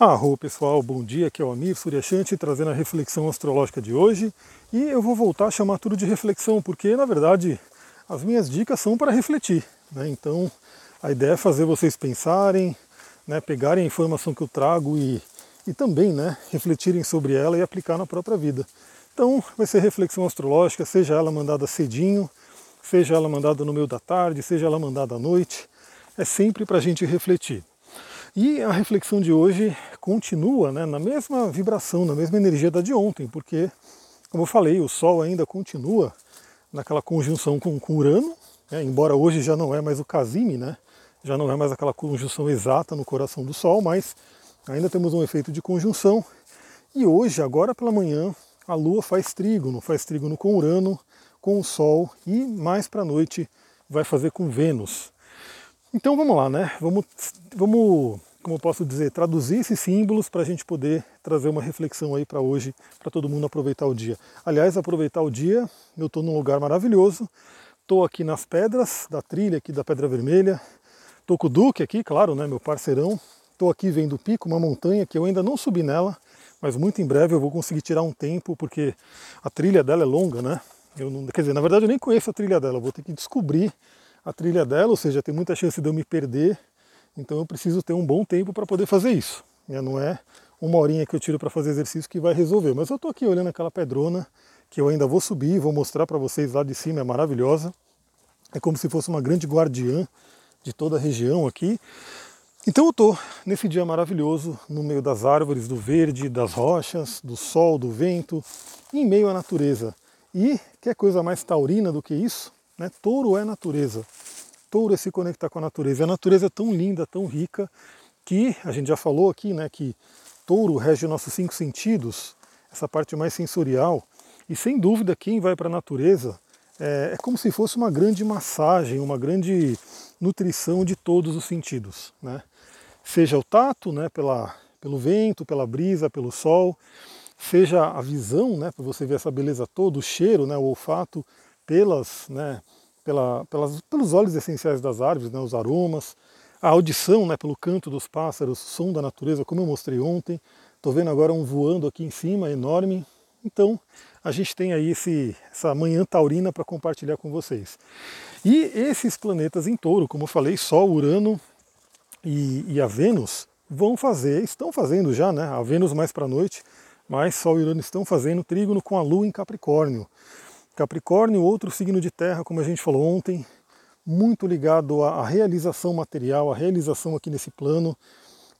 Arro pessoal, bom dia, aqui é o Amir Suryashanti trazendo a reflexão astrológica de hoje e eu vou voltar a chamar tudo de reflexão porque na verdade as minhas dicas são para refletir, né? então a ideia é fazer vocês pensarem, né, pegarem a informação que eu trago e, e também né, refletirem sobre ela e aplicar na própria vida. Então vai ser reflexão astrológica, seja ela mandada cedinho, seja ela mandada no meio da tarde, seja ela mandada à noite, é sempre para a gente refletir. E a reflexão de hoje continua né, na mesma vibração, na mesma energia da de ontem, porque, como eu falei, o Sol ainda continua naquela conjunção com, com Urano, né, embora hoje já não é mais o Casime, né, já não é mais aquela conjunção exata no coração do Sol, mas ainda temos um efeito de conjunção. E hoje, agora pela manhã, a Lua faz trígono, faz trígono com Urano, com o Sol e mais para a noite vai fazer com Vênus. Então vamos lá, né? Vamos, vamos, como eu posso dizer, traduzir esses símbolos para a gente poder trazer uma reflexão aí para hoje, para todo mundo aproveitar o dia. Aliás, aproveitar o dia, eu estou num lugar maravilhoso, estou aqui nas pedras da trilha aqui da Pedra Vermelha, estou com o Duque aqui, claro, né, meu parceirão, estou aqui vendo o pico, uma montanha que eu ainda não subi nela, mas muito em breve eu vou conseguir tirar um tempo, porque a trilha dela é longa, né? Eu não, quer dizer, na verdade eu nem conheço a trilha dela, vou ter que descobrir a trilha dela, ou seja, tem muita chance de eu me perder, então eu preciso ter um bom tempo para poder fazer isso. Né? Não é uma horinha que eu tiro para fazer exercício que vai resolver, mas eu estou aqui olhando aquela pedrona que eu ainda vou subir, vou mostrar para vocês lá de cima, é maravilhosa. É como se fosse uma grande guardiã de toda a região aqui. Então eu estou nesse dia maravilhoso, no meio das árvores, do verde, das rochas, do sol, do vento, em meio à natureza. E que coisa mais taurina do que isso? Né? Touro é natureza. Touro é se conectar com a natureza. E a natureza é tão linda, tão rica, que a gente já falou aqui, né, que touro rege os nossos cinco sentidos, essa parte mais sensorial. E sem dúvida, quem vai para a natureza é, é como se fosse uma grande massagem, uma grande nutrição de todos os sentidos. Né? Seja o tato, né, pela, pelo vento, pela brisa, pelo sol, seja a visão, né, para você ver essa beleza toda, o cheiro, né, o olfato, pelas, né, pela, pelas, pelos óleos essenciais das árvores, né, os aromas, a audição né, pelo canto dos pássaros, som da natureza, como eu mostrei ontem. Estou vendo agora um voando aqui em cima, enorme. Então, a gente tem aí esse, essa manhã taurina para compartilhar com vocês. E esses planetas em touro, como eu falei, Sol, Urano e, e a Vênus, vão fazer, estão fazendo já, né? A Vênus mais para a noite, mas Sol e Urano estão fazendo trígono com a Lua em Capricórnio. Capricórnio, outro signo de terra, como a gente falou ontem, muito ligado à realização material, à realização aqui nesse plano.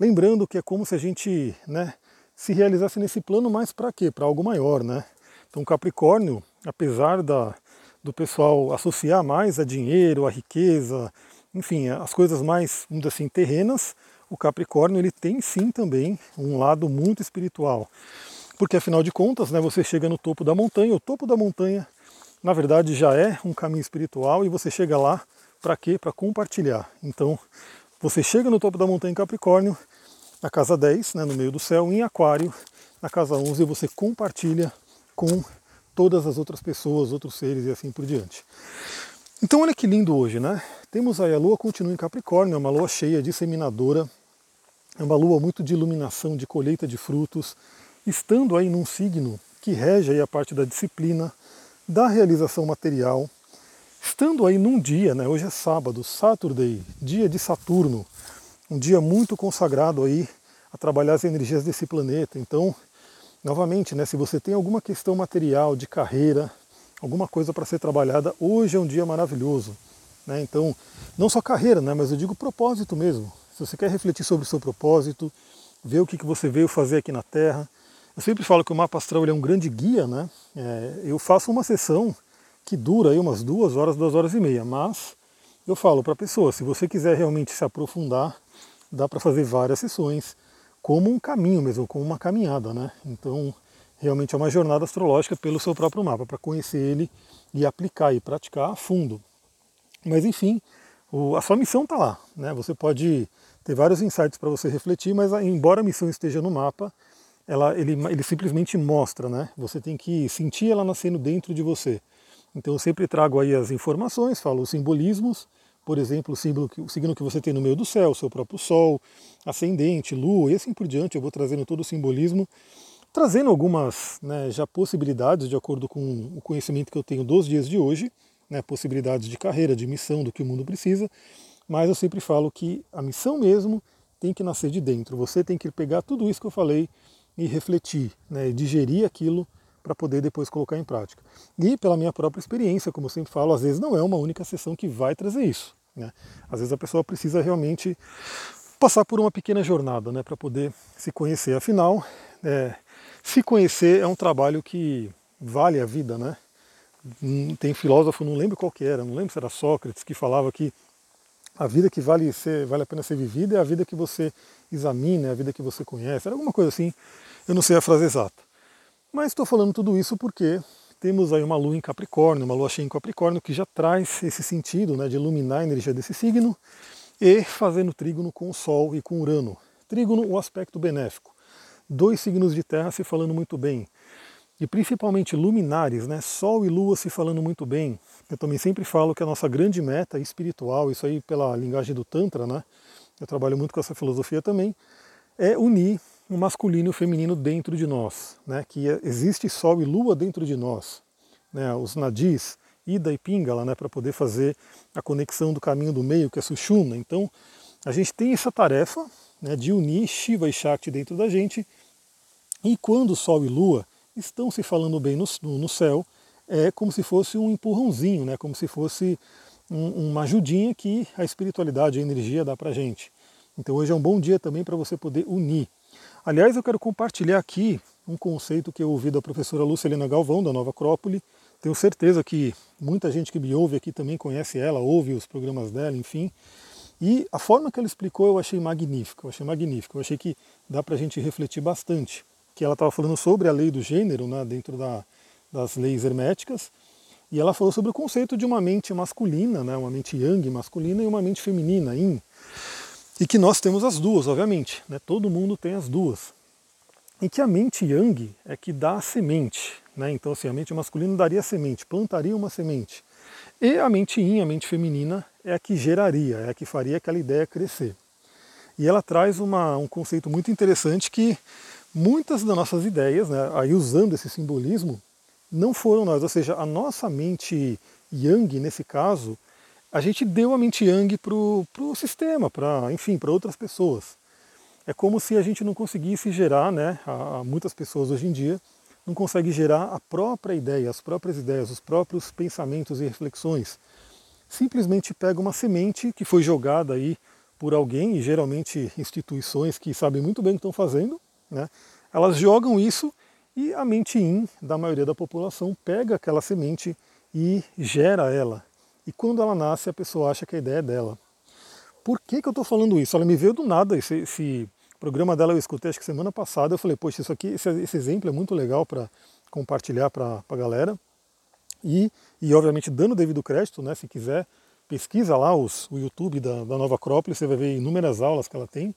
Lembrando que é como se a gente né, se realizasse nesse plano, mas para quê? Para algo maior, né? Então Capricórnio, apesar da, do pessoal associar mais a dinheiro, a riqueza, enfim, as coisas mais, vamos dizer assim, terrenas, o Capricórnio ele tem sim também um lado muito espiritual. Porque afinal de contas, né, você chega no topo da montanha, o topo da montanha na verdade já é um caminho espiritual e você chega lá para quê? Para compartilhar. Então, você chega no topo da montanha em Capricórnio, na casa 10, né, no meio do céu, em Aquário, na casa 11, você compartilha com todas as outras pessoas, outros seres e assim por diante. Então, olha que lindo hoje, né? Temos aí a lua continua em Capricórnio, é uma lua cheia, disseminadora, é uma lua muito de iluminação, de colheita de frutos, estando aí num signo que rege aí a parte da disciplina, da realização material, estando aí num dia, né, hoje é sábado, Saturday, dia de Saturno, um dia muito consagrado aí a trabalhar as energias desse planeta. Então, novamente, né, se você tem alguma questão material, de carreira, alguma coisa para ser trabalhada, hoje é um dia maravilhoso. Né? Então, não só carreira, né, mas eu digo propósito mesmo. Se você quer refletir sobre o seu propósito, ver o que, que você veio fazer aqui na Terra, eu sempre falo que o mapa astral é um grande guia, né? É, eu faço uma sessão que dura aí umas duas horas, duas horas e meia, mas eu falo para a pessoa, se você quiser realmente se aprofundar, dá para fazer várias sessões, como um caminho mesmo, como uma caminhada, né? Então, realmente é uma jornada astrológica pelo seu próprio mapa, para conhecer ele e aplicar e praticar a fundo. Mas enfim, o, a sua missão está lá, né? Você pode ter vários insights para você refletir, mas embora a missão esteja no mapa, ela, ele, ele simplesmente mostra, né? Você tem que sentir ela nascendo dentro de você. Então eu sempre trago aí as informações, falo os simbolismos, por exemplo, o signo, o signo que você tem no meio do céu, seu próprio Sol, ascendente, Lua e assim por diante. Eu vou trazendo todo o simbolismo, trazendo algumas né, já possibilidades de acordo com o conhecimento que eu tenho dos dias de hoje, né, possibilidades de carreira, de missão, do que o mundo precisa. Mas eu sempre falo que a missão mesmo tem que nascer de dentro. Você tem que pegar tudo isso que eu falei e refletir, né, digerir aquilo para poder depois colocar em prática. E pela minha própria experiência, como eu sempre falo, às vezes não é uma única sessão que vai trazer isso. Né? Às vezes a pessoa precisa realmente passar por uma pequena jornada né, para poder se conhecer. Afinal, é, se conhecer é um trabalho que vale a vida. Né? Hum, tem filósofo, não lembro qual que era, não lembro se era Sócrates, que falava que a vida que vale, ser, vale a pena ser vivida é a vida que você examina, é a vida que você conhece, era alguma coisa assim, eu não sei a frase exata. Mas estou falando tudo isso porque temos aí uma lua em Capricórnio, uma lua cheia em Capricórnio, que já traz esse sentido né, de iluminar a energia desse signo e fazendo trígono com o Sol e com Urano. Trígono, o aspecto benéfico. Dois signos de terra se falando muito bem. E principalmente luminares, né? Sol e Lua se falando muito bem. Eu também sempre falo que a nossa grande meta espiritual, isso aí pela linguagem do Tantra, né? Eu trabalho muito com essa filosofia também, é unir o masculino e o feminino dentro de nós, né? que existe Sol e Lua dentro de nós, né? os nadis, Ida e Pingala, né? para poder fazer a conexão do caminho do meio, que é Sushumna. Então, a gente tem essa tarefa né, de unir Shiva e Shakti dentro da gente, e quando Sol e Lua estão se falando bem no, no céu, é como se fosse um empurrãozinho, né? como se fosse um, uma ajudinha que a espiritualidade, a energia dá para gente. Então hoje é um bom dia também para você poder unir Aliás, eu quero compartilhar aqui um conceito que eu ouvi da professora Lucilena Galvão, da Nova Acrópole. Tenho certeza que muita gente que me ouve aqui também conhece ela, ouve os programas dela, enfim. E a forma que ela explicou eu achei magnífica, eu achei magnífica, eu achei que dá para a gente refletir bastante. Que ela estava falando sobre a lei do gênero, né, dentro da, das leis herméticas, e ela falou sobre o conceito de uma mente masculina, né, uma mente yang masculina e uma mente feminina, yin. E que nós temos as duas, obviamente, né? todo mundo tem as duas. E que a mente yang é que dá a semente. Né? Então, assim, a mente masculina daria a semente, plantaria uma semente. E a mente yin, a mente feminina, é a que geraria, é a que faria aquela ideia crescer. E ela traz uma, um conceito muito interessante que muitas das nossas ideias, né, aí usando esse simbolismo, não foram nós. Ou seja, a nossa mente yang, nesse caso, a gente deu a mente yang para o sistema, para enfim, para outras pessoas. É como se a gente não conseguisse gerar, né? A, muitas pessoas hoje em dia não conseguem gerar a própria ideia, as próprias ideias, os próprios pensamentos e reflexões. Simplesmente pega uma semente que foi jogada aí por alguém, e geralmente instituições que sabem muito bem o que estão fazendo, né? elas jogam isso e a mente in da maioria da população pega aquela semente e gera ela, e quando ela nasce, a pessoa acha que a ideia é dela. Por que, que eu estou falando isso? Ela me veio do nada, esse, esse, programa dela eu escutei acho que semana passada, eu falei, poxa, isso aqui, esse, esse exemplo é muito legal para compartilhar para a galera. E, e obviamente dando devido crédito, né, se quiser, pesquisa lá os, o YouTube da, da Nova Acrópole, você vai ver inúmeras aulas que ela tem.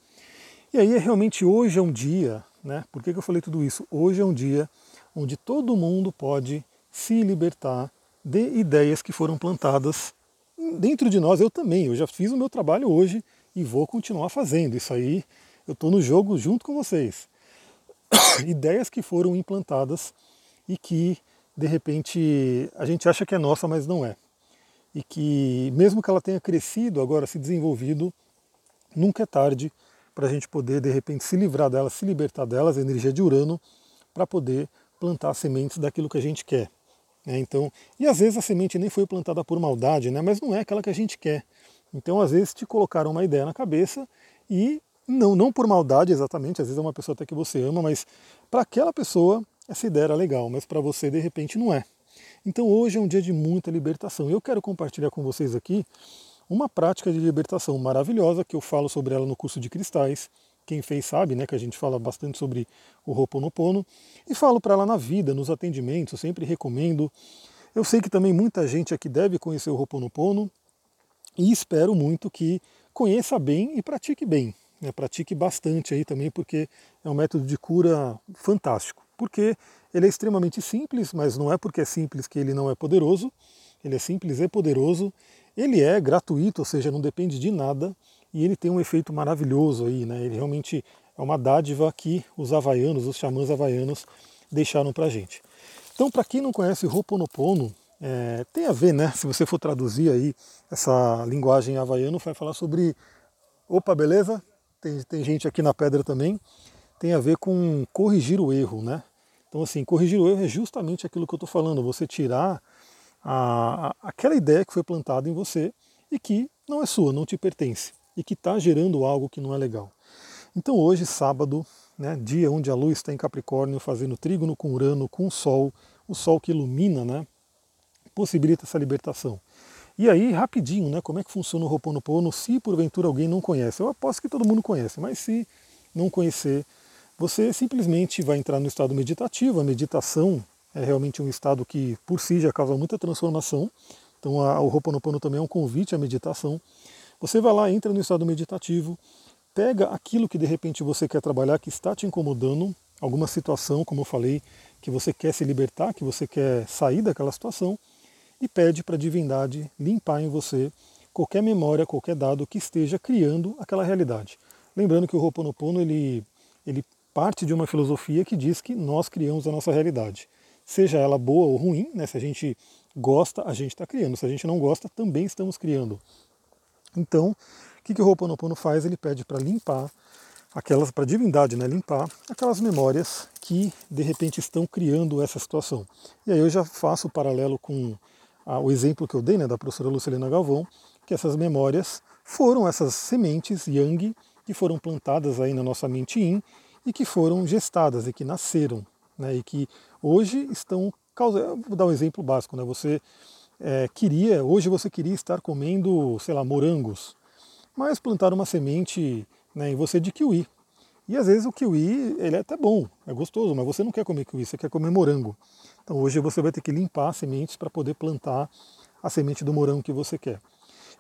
E aí é realmente hoje é um dia, né? Por que, que eu falei tudo isso? Hoje é um dia onde todo mundo pode se libertar de ideias que foram plantadas dentro de nós. Eu também, eu já fiz o meu trabalho hoje e vou continuar fazendo. Isso aí, eu estou no jogo junto com vocês. ideias que foram implantadas e que, de repente, a gente acha que é nossa, mas não é. E que, mesmo que ela tenha crescido, agora se desenvolvido, nunca é tarde para a gente poder, de repente, se livrar delas, se libertar delas, a energia de Urano, para poder plantar sementes daquilo que a gente quer. É, então, e às vezes a semente nem foi plantada por maldade, né, mas não é aquela que a gente quer. Então, às vezes te colocaram uma ideia na cabeça e não, não por maldade exatamente, às vezes é uma pessoa até que você ama, mas para aquela pessoa essa ideia era legal, mas para você de repente não é. Então hoje é um dia de muita libertação. Eu quero compartilhar com vocês aqui uma prática de libertação maravilhosa que eu falo sobre ela no curso de cristais, quem fez sabe, né, que a gente fala bastante sobre o Ho'oponopono, e falo para ela na vida, nos atendimentos, sempre recomendo. Eu sei que também muita gente aqui deve conhecer o Ho'oponopono, e espero muito que conheça bem e pratique bem. Né, pratique bastante aí também, porque é um método de cura fantástico. Porque ele é extremamente simples, mas não é porque é simples que ele não é poderoso. Ele é simples e poderoso. Ele é gratuito, ou seja, não depende de nada e ele tem um efeito maravilhoso aí, né? Ele realmente é uma dádiva que os havaianos, os xamãs havaianos, deixaram para gente. Então, para quem não conhece Ho'oponopono, é, tem a ver, né? Se você for traduzir aí essa linguagem havaiana, vai falar sobre. Opa, beleza? Tem, tem gente aqui na pedra também. Tem a ver com corrigir o erro, né? Então, assim, corrigir o erro é justamente aquilo que eu estou falando, você tirar a, a, aquela ideia que foi plantada em você e que não é sua, não te pertence e que está gerando algo que não é legal. Então hoje, sábado, né, dia onde a luz está em Capricórnio, fazendo trígono com Urano, com o Sol, o Sol que ilumina, né, possibilita essa libertação. E aí, rapidinho, né, como é que funciona o Ho'oponopono se porventura alguém não conhece? Eu aposto que todo mundo conhece, mas se não conhecer, você simplesmente vai entrar no estado meditativo. A meditação é realmente um estado que por si já causa muita transformação. Então a, o Ho'oponopono também é um convite à meditação. Você vai lá, entra no estado meditativo, pega aquilo que de repente você quer trabalhar, que está te incomodando, alguma situação, como eu falei, que você quer se libertar, que você quer sair daquela situação, e pede para a divindade limpar em você qualquer memória, qualquer dado que esteja criando aquela realidade. Lembrando que o Ho'oponopono ele, ele parte de uma filosofia que diz que nós criamos a nossa realidade. Seja ela boa ou ruim, né? se a gente gosta, a gente está criando. Se a gente não gosta, também estamos criando. Então, o que, que o Ho'oponopono faz? Ele pede para limpar aquelas, para a divindade, né, limpar aquelas memórias que de repente estão criando essa situação. E aí eu já faço o paralelo com a, o exemplo que eu dei, né, da professora Lucilena Galvão, que essas memórias foram essas sementes yang que foram plantadas aí na nossa mente yin e que foram gestadas e que nasceram, né, e que hoje estão causando. Vou dar um exemplo básico, né? Você é, queria, hoje você queria estar comendo, sei lá, morangos, mas plantaram uma semente né, em você de kiwi. E às vezes o kiwi, ele é até bom, é gostoso, mas você não quer comer kiwi, você quer comer morango. Então hoje você vai ter que limpar as sementes para poder plantar a semente do morango que você quer.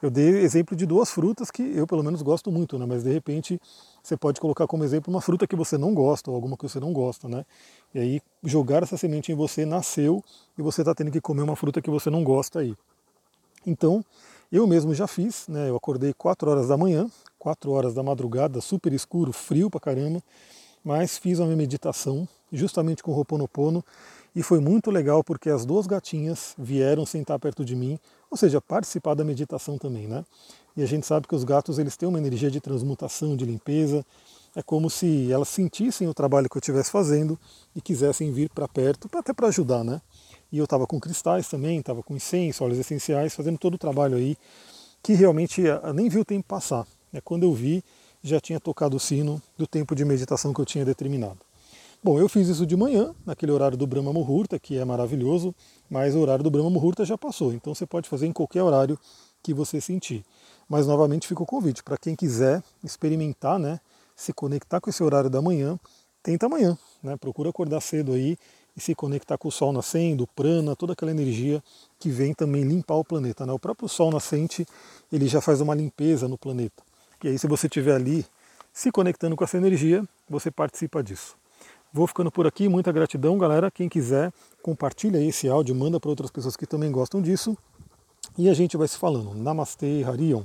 Eu dei exemplo de duas frutas que eu pelo menos gosto muito, né? mas de repente você pode colocar como exemplo uma fruta que você não gosta ou alguma que você não gosta. Né? E aí jogar essa semente em você nasceu e você está tendo que comer uma fruta que você não gosta aí. Então, eu mesmo já fiz, né? eu acordei 4 horas da manhã, 4 horas da madrugada, super escuro, frio pra caramba, mas fiz uma meditação justamente com o Ho'oponopono e foi muito legal porque as duas gatinhas vieram sentar perto de mim, ou seja, participar da meditação também, né? E a gente sabe que os gatos eles têm uma energia de transmutação, de limpeza. É como se elas sentissem o trabalho que eu estivesse fazendo e quisessem vir para perto, até para ajudar, né? E eu estava com cristais também, estava com incenso, óleos essenciais, fazendo todo o trabalho aí, que realmente eu nem vi o tempo passar. É Quando eu vi, já tinha tocado o sino do tempo de meditação que eu tinha determinado. Bom, eu fiz isso de manhã, naquele horário do Brahma Muhurta, que é maravilhoso, mas o horário do Brahma Muhurta já passou, então você pode fazer em qualquer horário que você sentir. Mas novamente fica o convite para quem quiser experimentar, né, se conectar com esse horário da manhã, tenta amanhã, né, procura acordar cedo aí e se conectar com o sol nascendo, prana, toda aquela energia que vem também limpar o planeta. Né? O próprio sol nascente ele já faz uma limpeza no planeta. E aí se você estiver ali se conectando com essa energia, você participa disso. Vou ficando por aqui, muita gratidão, galera. Quem quiser, compartilha esse áudio, manda para outras pessoas que também gostam disso. E a gente vai se falando. Namastê, Harion.